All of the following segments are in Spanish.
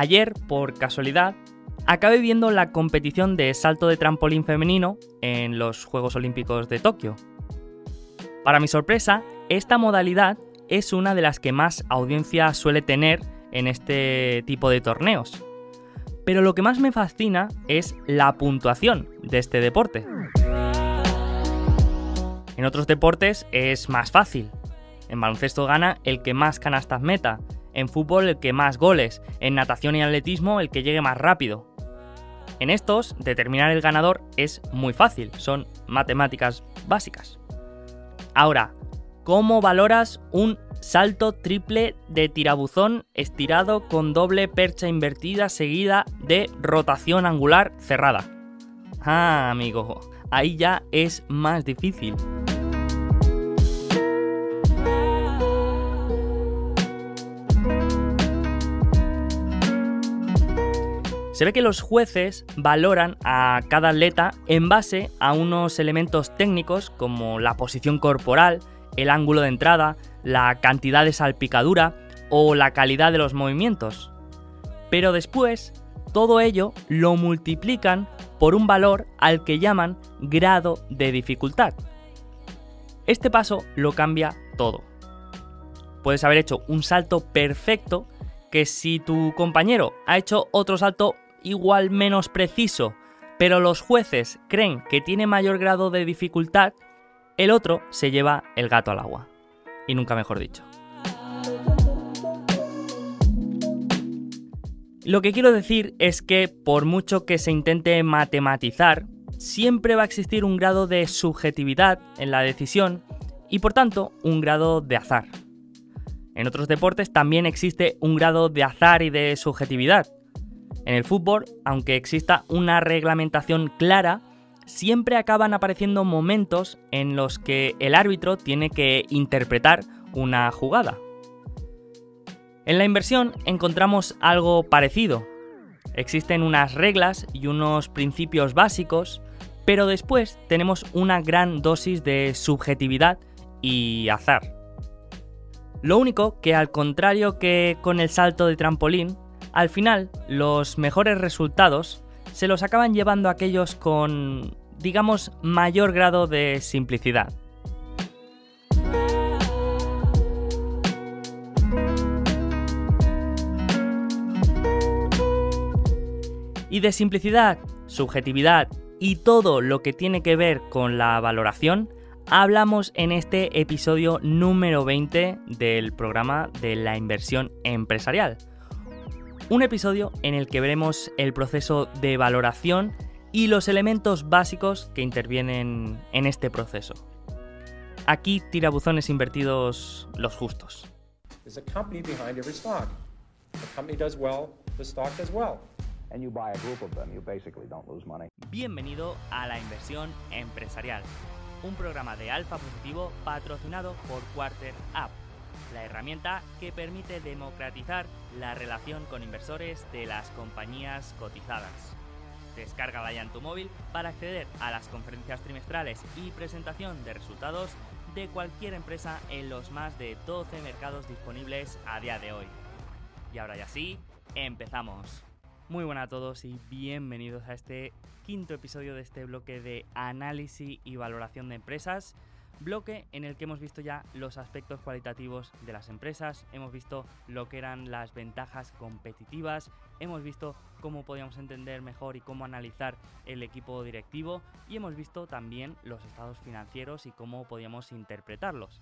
ayer, por casualidad, acabé viendo la competición de salto de trampolín femenino en los Juegos Olímpicos de Tokio. Para mi sorpresa, esta modalidad es una de las que más audiencia suele tener en este tipo de torneos. Pero lo que más me fascina es la puntuación de este deporte. En otros deportes es más fácil. En baloncesto gana el que más canastas meta, en fútbol el que más goles, en natación y atletismo el que llegue más rápido. En estos, determinar el ganador es muy fácil, son matemáticas básicas. Ahora, ¿cómo valoras un salto triple de tirabuzón estirado con doble percha invertida seguida de rotación angular cerrada? Ah, amigo, ahí ya es más difícil. Se ve que los jueces valoran a cada atleta en base a unos elementos técnicos como la posición corporal, el ángulo de entrada, la cantidad de salpicadura o la calidad de los movimientos. Pero después, todo ello lo multiplican por un valor al que llaman grado de dificultad. Este paso lo cambia todo. Puedes haber hecho un salto perfecto que si tu compañero ha hecho otro salto igual menos preciso, pero los jueces creen que tiene mayor grado de dificultad, el otro se lleva el gato al agua. Y nunca mejor dicho. Lo que quiero decir es que por mucho que se intente matematizar, siempre va a existir un grado de subjetividad en la decisión y por tanto un grado de azar. En otros deportes también existe un grado de azar y de subjetividad, en el fútbol, aunque exista una reglamentación clara, siempre acaban apareciendo momentos en los que el árbitro tiene que interpretar una jugada. En la inversión encontramos algo parecido. Existen unas reglas y unos principios básicos, pero después tenemos una gran dosis de subjetividad y azar. Lo único que al contrario que con el salto de trampolín, al final, los mejores resultados se los acaban llevando aquellos con, digamos, mayor grado de simplicidad. Y de simplicidad, subjetividad y todo lo que tiene que ver con la valoración, hablamos en este episodio número 20 del programa de la inversión empresarial un episodio en el que veremos el proceso de valoración y los elementos básicos que intervienen en este proceso. Aquí tirabuzones invertidos los justos. Bienvenido a la inversión empresarial, un programa de alfa positivo patrocinado por Quarter App la herramienta que permite democratizar la relación con inversores de las compañías cotizadas. Descárgala ya en tu móvil para acceder a las conferencias trimestrales y presentación de resultados de cualquier empresa en los más de 12 mercados disponibles a día de hoy. Y ahora ya sí, empezamos. Muy buenas a todos y bienvenidos a este quinto episodio de este bloque de análisis y valoración de empresas bloque en el que hemos visto ya los aspectos cualitativos de las empresas, hemos visto lo que eran las ventajas competitivas, hemos visto cómo podíamos entender mejor y cómo analizar el equipo directivo y hemos visto también los estados financieros y cómo podíamos interpretarlos.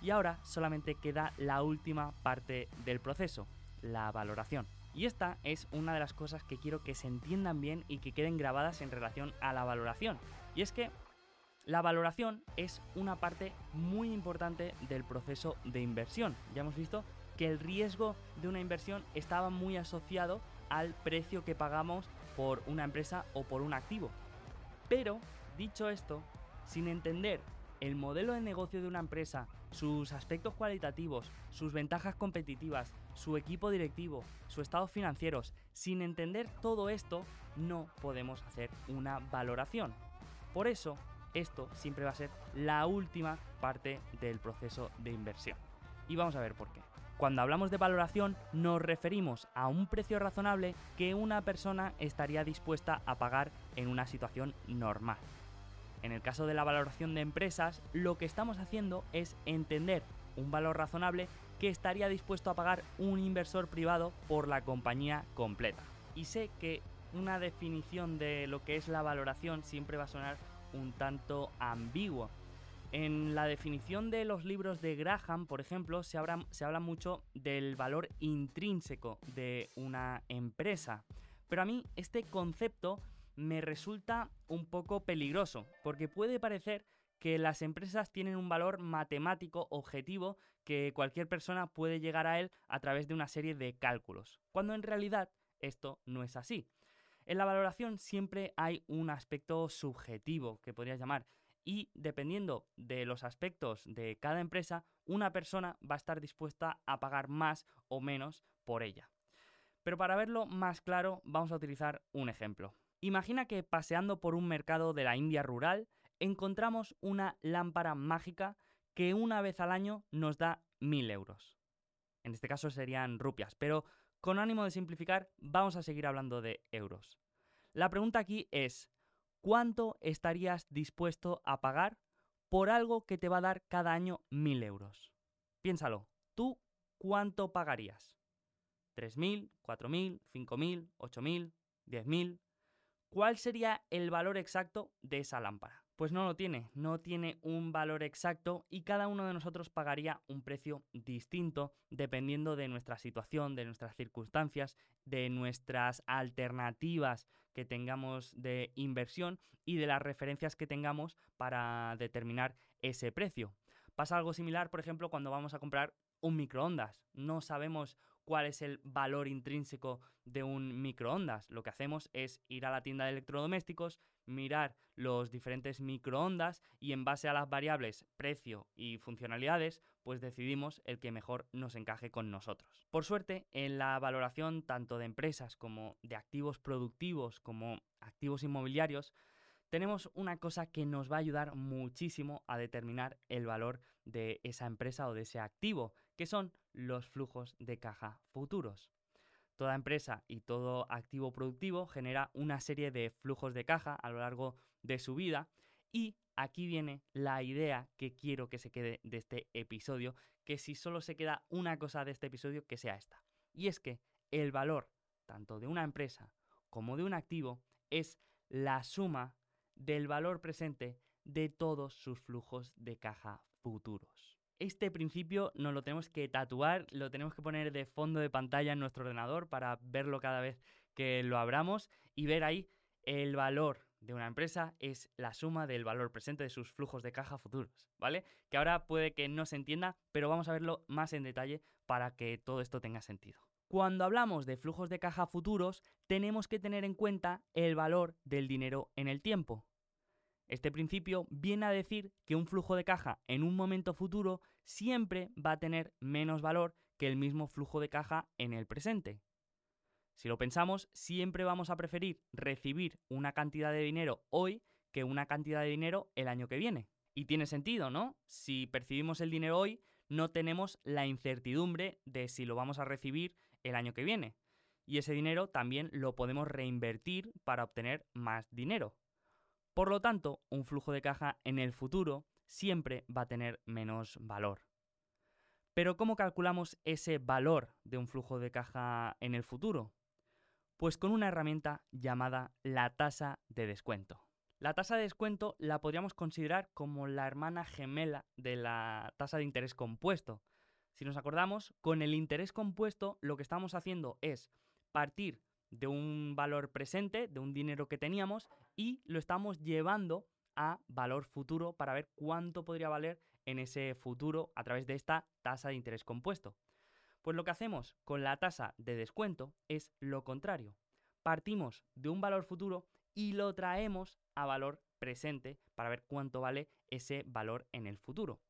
Y ahora solamente queda la última parte del proceso, la valoración. Y esta es una de las cosas que quiero que se entiendan bien y que queden grabadas en relación a la valoración. Y es que la valoración es una parte muy importante del proceso de inversión. Ya hemos visto que el riesgo de una inversión estaba muy asociado al precio que pagamos por una empresa o por un activo. Pero, dicho esto, sin entender el modelo de negocio de una empresa, sus aspectos cualitativos, sus ventajas competitivas, su equipo directivo, sus estados financieros, sin entender todo esto, no podemos hacer una valoración. Por eso, esto siempre va a ser la última parte del proceso de inversión. Y vamos a ver por qué. Cuando hablamos de valoración nos referimos a un precio razonable que una persona estaría dispuesta a pagar en una situación normal. En el caso de la valoración de empresas, lo que estamos haciendo es entender un valor razonable que estaría dispuesto a pagar un inversor privado por la compañía completa. Y sé que una definición de lo que es la valoración siempre va a sonar un tanto ambiguo, en la definición de los libros de Graham, por ejemplo, se habla, mucho del valor intrínseco de una empresa. Pero a mí este concepto me resulta un poco peligroso, porque puede parecer que las empresas tienen un valor matemático objetivo que cualquier persona puede llegar a él a través de una serie de cálculos, cuando en realidad esto no es así. En la valoración siempre hay un aspecto subjetivo, que podrías llamar, y dependiendo de los aspectos de cada empresa, una persona va a estar dispuesta a pagar más o menos por ella. Pero para verlo más claro, vamos a utilizar un ejemplo. Imagina que paseando por un mercado de la India rural encontramos una lámpara mágica que una vez al año nos da mil euros. En este caso serían rupias, pero con ánimo de simplificar vamos a seguir hablando de euros. La pregunta aquí es, ¿cuánto estarías dispuesto a pagar por algo que te va a dar cada año mil euros? Piénsalo, ¿tú cuánto pagarías? ¿3.000, 4.000, 5.000, 8.000, 10.000? ¿Cuál sería el valor exacto de esa lámpara? Pues no lo tiene, no tiene un valor exacto y cada uno de nosotros pagaría un precio distinto dependiendo de nuestra situación, de nuestras circunstancias, de nuestras alternativas que tengamos de inversión y de las referencias que tengamos para determinar ese precio. Pasa algo similar, por ejemplo, cuando vamos a comprar un microondas. No sabemos cuál es el valor intrínseco de un microondas. Lo que hacemos es ir a la tienda de electrodomésticos, mirar los diferentes microondas y en base a las variables precio y funcionalidades, pues decidimos el que mejor nos encaje con nosotros. Por suerte, en la valoración tanto de empresas como de activos productivos como activos inmobiliarios, tenemos una cosa que nos va a ayudar muchísimo a determinar el valor de esa empresa o de ese activo, que son los flujos de caja futuros. Toda empresa y todo activo productivo genera una serie de flujos de caja a lo largo de su vida y aquí viene la idea que quiero que se quede de este episodio, que si solo se queda una cosa de este episodio, que sea esta. Y es que el valor tanto de una empresa como de un activo es la suma del valor presente de todos sus flujos de caja futuros. Este principio nos lo tenemos que tatuar, lo tenemos que poner de fondo de pantalla en nuestro ordenador para verlo cada vez que lo abramos y ver ahí el valor de una empresa es la suma del valor presente de sus flujos de caja futuros, ¿vale? Que ahora puede que no se entienda, pero vamos a verlo más en detalle para que todo esto tenga sentido. Cuando hablamos de flujos de caja futuros, tenemos que tener en cuenta el valor del dinero en el tiempo. Este principio viene a decir que un flujo de caja en un momento futuro siempre va a tener menos valor que el mismo flujo de caja en el presente. Si lo pensamos, siempre vamos a preferir recibir una cantidad de dinero hoy que una cantidad de dinero el año que viene. Y tiene sentido, ¿no? Si percibimos el dinero hoy, no tenemos la incertidumbre de si lo vamos a recibir el año que viene. Y ese dinero también lo podemos reinvertir para obtener más dinero. Por lo tanto, un flujo de caja en el futuro siempre va a tener menos valor. Pero ¿cómo calculamos ese valor de un flujo de caja en el futuro? Pues con una herramienta llamada la tasa de descuento. La tasa de descuento la podríamos considerar como la hermana gemela de la tasa de interés compuesto. Si nos acordamos, con el interés compuesto lo que estamos haciendo es partir de un valor presente, de un dinero que teníamos, y lo estamos llevando a valor futuro para ver cuánto podría valer en ese futuro a través de esta tasa de interés compuesto. Pues lo que hacemos con la tasa de descuento es lo contrario. Partimos de un valor futuro y lo traemos a valor presente para ver cuánto vale ese valor en el futuro.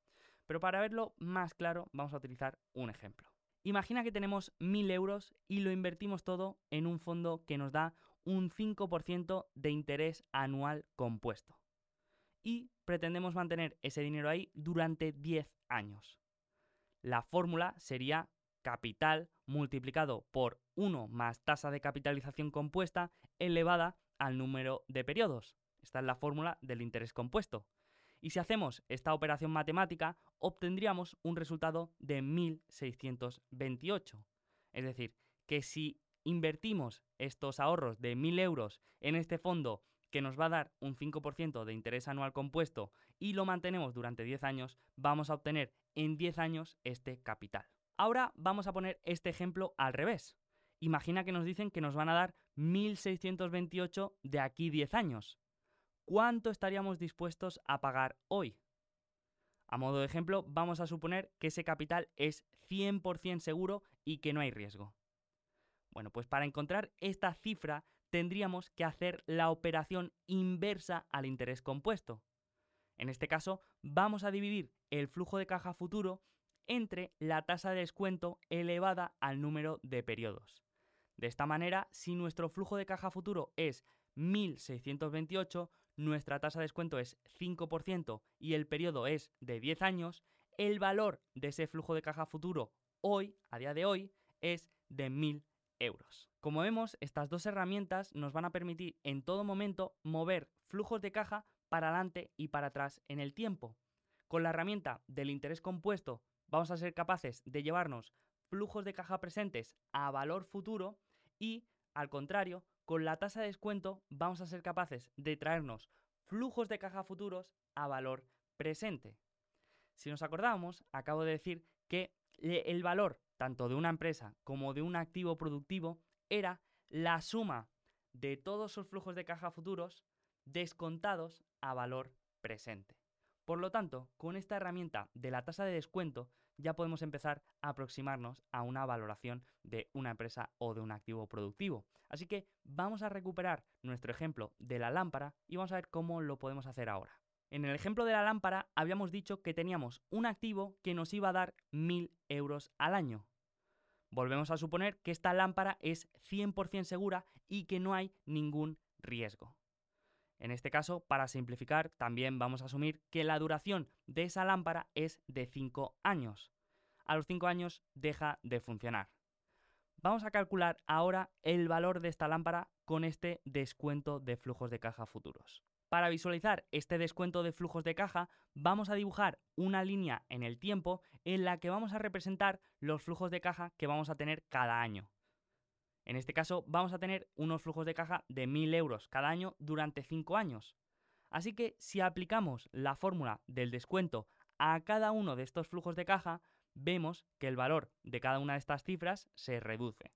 Pero para verlo más claro vamos a utilizar un ejemplo. Imagina que tenemos 1.000 euros y lo invertimos todo en un fondo que nos da un 5% de interés anual compuesto. Y pretendemos mantener ese dinero ahí durante 10 años. La fórmula sería capital multiplicado por 1 más tasa de capitalización compuesta elevada al número de periodos. Esta es la fórmula del interés compuesto. Y si hacemos esta operación matemática, obtendríamos un resultado de 1628. Es decir, que si invertimos estos ahorros de 1.000 euros en este fondo que nos va a dar un 5% de interés anual compuesto y lo mantenemos durante 10 años, vamos a obtener en 10 años este capital. Ahora vamos a poner este ejemplo al revés. Imagina que nos dicen que nos van a dar 1.628 de aquí 10 años. ¿Cuánto estaríamos dispuestos a pagar hoy? A modo de ejemplo, vamos a suponer que ese capital es 100% seguro y que no hay riesgo. Bueno, pues para encontrar esta cifra tendríamos que hacer la operación inversa al interés compuesto. En este caso, vamos a dividir el flujo de caja futuro entre la tasa de descuento elevada al número de periodos. De esta manera, si nuestro flujo de caja futuro es 1628, nuestra tasa de descuento es 5% y el periodo es de 10 años, el valor de ese flujo de caja futuro hoy, a día de hoy, es de 1000 Como vemos, estas dos herramientas nos van a permitir en todo momento mover flujos de caja para adelante y para atrás en el tiempo. Con la herramienta del interés compuesto vamos a ser capaces de llevarnos flujos de caja presentes a valor futuro y, al contrario, con la tasa de descuento vamos a ser capaces de traernos flujos de caja futuros a valor presente. Si nos acordamos, acabo de decir que el valor tanto de una empresa como de un activo productivo era la suma de todos sus flujos de caja futuros descontados a valor presente. Por lo tanto, con esta herramienta de la tasa de descuento ya podemos empezar a aproximarnos a una valoración de una empresa o de un activo productivo. Así que vamos a recuperar nuestro ejemplo de la lámpara y vamos a ver cómo lo podemos hacer ahora. En el ejemplo de la lámpara habíamos dicho que teníamos un activo que nos iba a dar 1.000 euros al año. Volvemos a suponer que esta lámpara es 100% segura y que no hay ningún riesgo. En este caso, para simplificar, también vamos a asumir que la duración de esa lámpara es de 5 años. A los 5 años deja de funcionar. Vamos a calcular ahora el valor de esta lámpara con este descuento de flujos de caja futuros. Para visualizar este descuento de flujos de caja, vamos a dibujar una línea en el tiempo en la que vamos a representar los flujos de caja que vamos a tener cada año. En este caso, vamos a tener unos flujos de caja de 1.000 euros cada año durante 5 años. Así que si aplicamos la fórmula del descuento a cada uno de estos flujos de caja, vemos que el valor de cada una de estas cifras se reduce.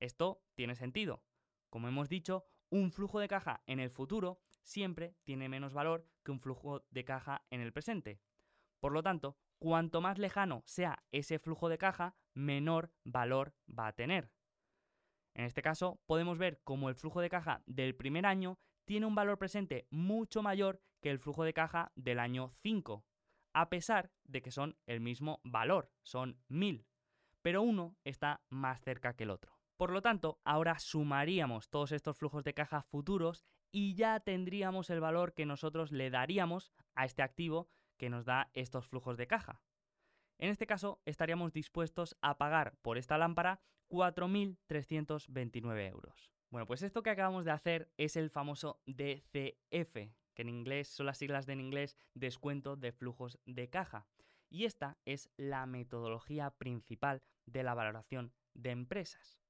Esto tiene sentido. Como hemos dicho, un flujo de caja en el futuro siempre tiene menos valor que un flujo de caja en el presente. Por lo tanto, cuanto más lejano sea ese flujo de caja, menor valor va a tener. En este caso, podemos ver cómo el flujo de caja del primer año tiene un valor presente mucho mayor que el flujo de caja del año 5, a pesar de que son el mismo valor, son 1000, pero uno está más cerca que el otro. Por lo tanto, ahora sumaríamos todos estos flujos de caja futuros y ya tendríamos el valor que nosotros le daríamos a este activo que nos da estos flujos de caja. En este caso, estaríamos dispuestos a pagar por esta lámpara 4.329 euros. Bueno, pues esto que acabamos de hacer es el famoso DCF, que en inglés son las siglas de en inglés descuento de flujos de caja. Y esta es la metodología principal de la valoración de empresas.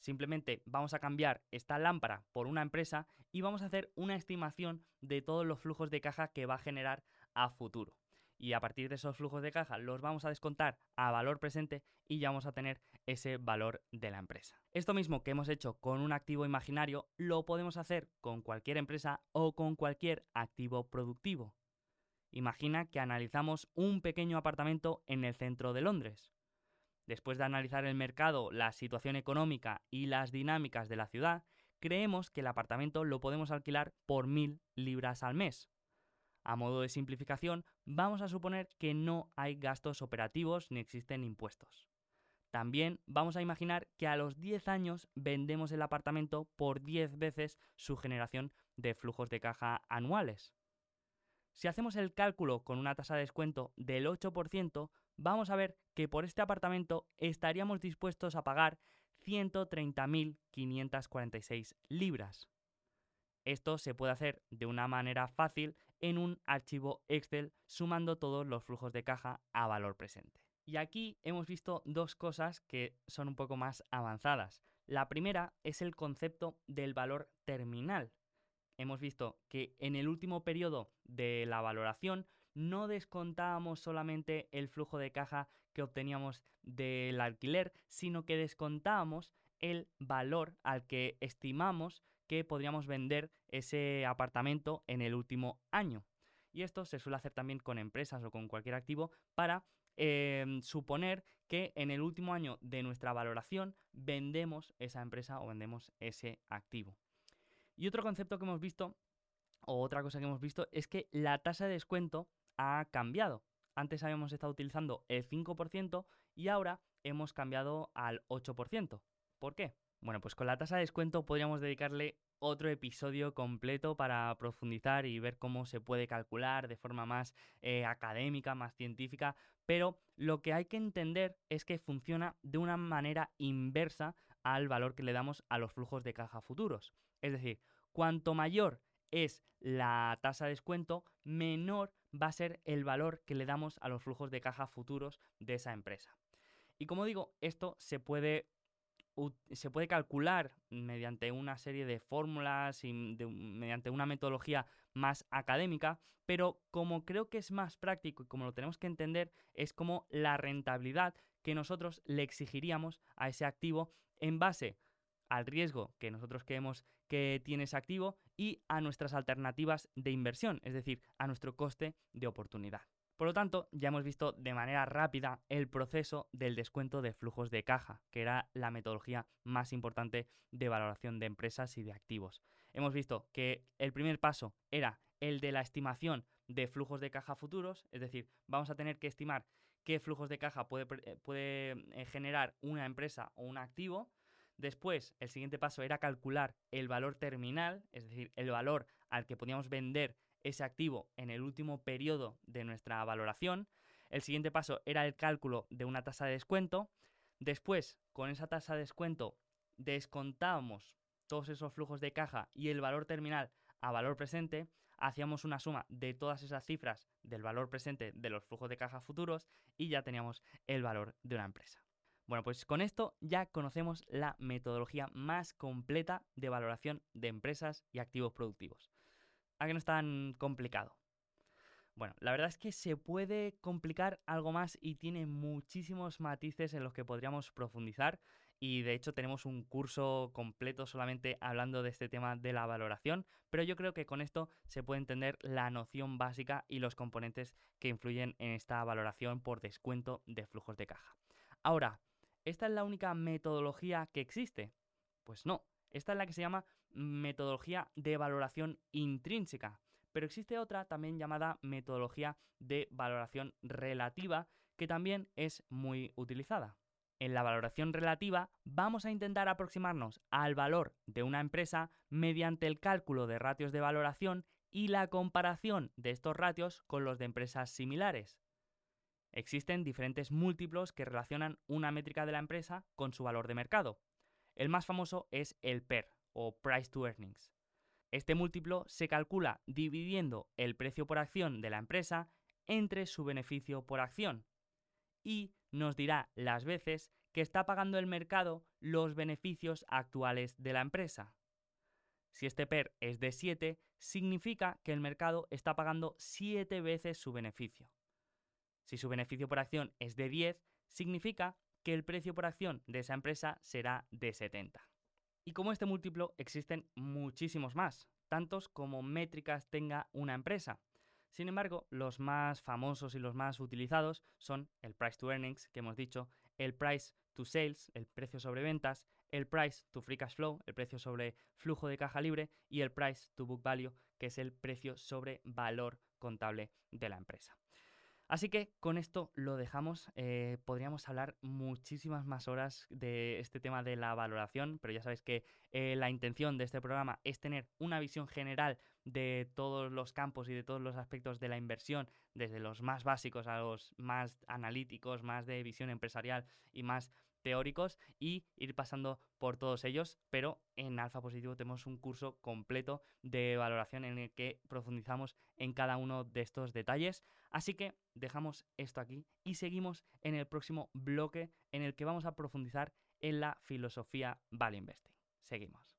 Simplemente vamos a cambiar esta lámpara por una empresa y vamos a hacer una estimación de todos los flujos de caja que va a generar a futuro. Y a partir de esos flujos de caja los vamos a descontar a valor presente y ya vamos a tener ese valor de la empresa. Esto mismo que hemos hecho con un activo imaginario lo podemos hacer con cualquier empresa o con cualquier activo productivo. Imagina que analizamos un pequeño apartamento en el centro de Londres Después de analizar el mercado, la situación económica y las dinámicas de la ciudad, creemos que el apartamento lo podemos alquilar por mil libras al mes. A modo de simplificación, vamos a suponer que no hay gastos operativos ni existen impuestos. También vamos a imaginar que a los 10 años vendemos el apartamento por 10 veces su generación de flujos de caja anuales. Si hacemos el cálculo con una tasa de descuento del 8%, vamos a ver que por este apartamento estaríamos dispuestos a pagar 130.546 libras. Esto se puede hacer de una manera fácil en un archivo Excel sumando todos los flujos de caja a valor presente. Y aquí hemos visto dos cosas que son un poco más avanzadas. La primera es el concepto del valor terminal. Hemos visto que en el último periodo de la valoración no descontábamos solamente el flujo de caja que obteníamos del alquiler, sino que descontábamos el valor al que estimamos que podríamos vender ese apartamento en el último año. Y esto se suele hacer también con empresas o con cualquier activo para em, suponer que en el último año de nuestra valoración vendemos esa empresa o vendemos ese activo. Y otro concepto que hemos visto, o otra cosa que hemos visto, es que la tasa de descuento ha cambiado. Antes habíamos estado utilizando el 5% y ahora hemos cambiado al 8%. ¿Por qué? Bueno, pues con la tasa de descuento podríamos dedicarle otro episodio completo para profundizar y ver cómo se puede calcular de forma más eh, académica, más científica, pero lo que hay que entender es que funciona de una manera inversa al valor que le damos a los flujos de caja futuros. Es decir, cuanto mayor es la tasa de descuento, menor va a ser el valor que le damos a los flujos de caja futuros de esa empresa. Y como digo, esto se puede, se puede calcular mediante una serie de fórmulas y mediante una metodología más académica, pero como creo que es más práctico y como lo tenemos que entender, es como la rentabilidad que nosotros le exigiríamos a ese activo en base al riesgo que nosotros creemos que tiene ese activo y a nuestras alternativas de inversión, es decir, a nuestro coste de oportunidad. Por lo tanto, ya hemos visto de manera rápida el proceso del descuento de flujos de caja, que era la metodología más importante de valoración de empresas y de activos. Hemos visto que el primer paso era el de la estimación de flujos de caja futuros, es decir, vamos a tener que estimar qué flujos de caja puede, puede eh, generar una empresa o un activo Después, el siguiente paso era calcular el valor terminal, es decir, el valor al que podíamos vender ese activo en el último periodo de nuestra valoración. El siguiente paso era el cálculo de una tasa de descuento. Después, con esa tasa de descuento, descontábamos todos esos flujos de caja y el valor terminal a valor presente, hacíamos una suma de todas esas cifras del valor presente de los flujos de caja futuros y ya teníamos el valor de una empresa. Bueno, pues con esto ya conocemos la metodología más completa de valoración de empresas y activos productivos. ¿A que no es tan complicado? Bueno, la verdad es que se puede complicar algo más y tiene muchísimos matices en los que podríamos profundizar y de hecho tenemos un curso completo solamente hablando de este tema de la valoración, pero yo creo que con esto se puede entender la noción básica y los componentes que influyen en esta valoración por descuento de flujos de caja. Ahora, ¿esta es la única metodología que existe? Pues no, esta es la que se llama metodología de valoración intrínseca, pero existe otra también llamada metodología de valoración relativa que también es muy utilizada. En la valoración relativa vamos a intentar aproximarnos al valor de una empresa mediante el cálculo de ratios de valoración y la comparación de estos ratios con los de empresas similares. Existen diferentes múltiplos que relacionan una métrica de la empresa con su valor de mercado. El más famoso es el PER o Price to Earnings. Este múltiplo se calcula dividiendo el precio por acción de la empresa entre su beneficio por acción y nos dirá las veces que está pagando el mercado los beneficios actuales de la empresa. Si este PER es de 7, significa que el mercado está pagando 7 veces su beneficio. Si su beneficio por acción es de 10, significa que el precio por acción de esa empresa será de 70. Y como este múltiplo existen muchísimos más, tantos como métricas tenga una empresa. Sin embargo, los más famosos y los más utilizados son el price to earnings, que hemos dicho, el price to sales, el precio sobre ventas, el price to free cash flow, el precio sobre flujo de caja libre, y el price to book value, que es el precio sobre valor contable de la empresa. Así que con esto lo dejamos. Eh, podríamos hablar muchísimas más horas de este tema de la valoración, pero ya sabéis que eh, la intención de este programa es tener una visión general de todos los campos y de todos los aspectos de la inversión, desde los más básicos a los más analíticos, más de visión empresarial y más teóricos y ir pasando por todos ellos, pero en Alfa Positivo tenemos un curso completo de valoración en el que profundizamos en cada uno de estos detalles. Así que dejamos esto aquí y seguimos en el próximo bloque en el que vamos a profundizar en la filosofía Value Investing. Seguimos.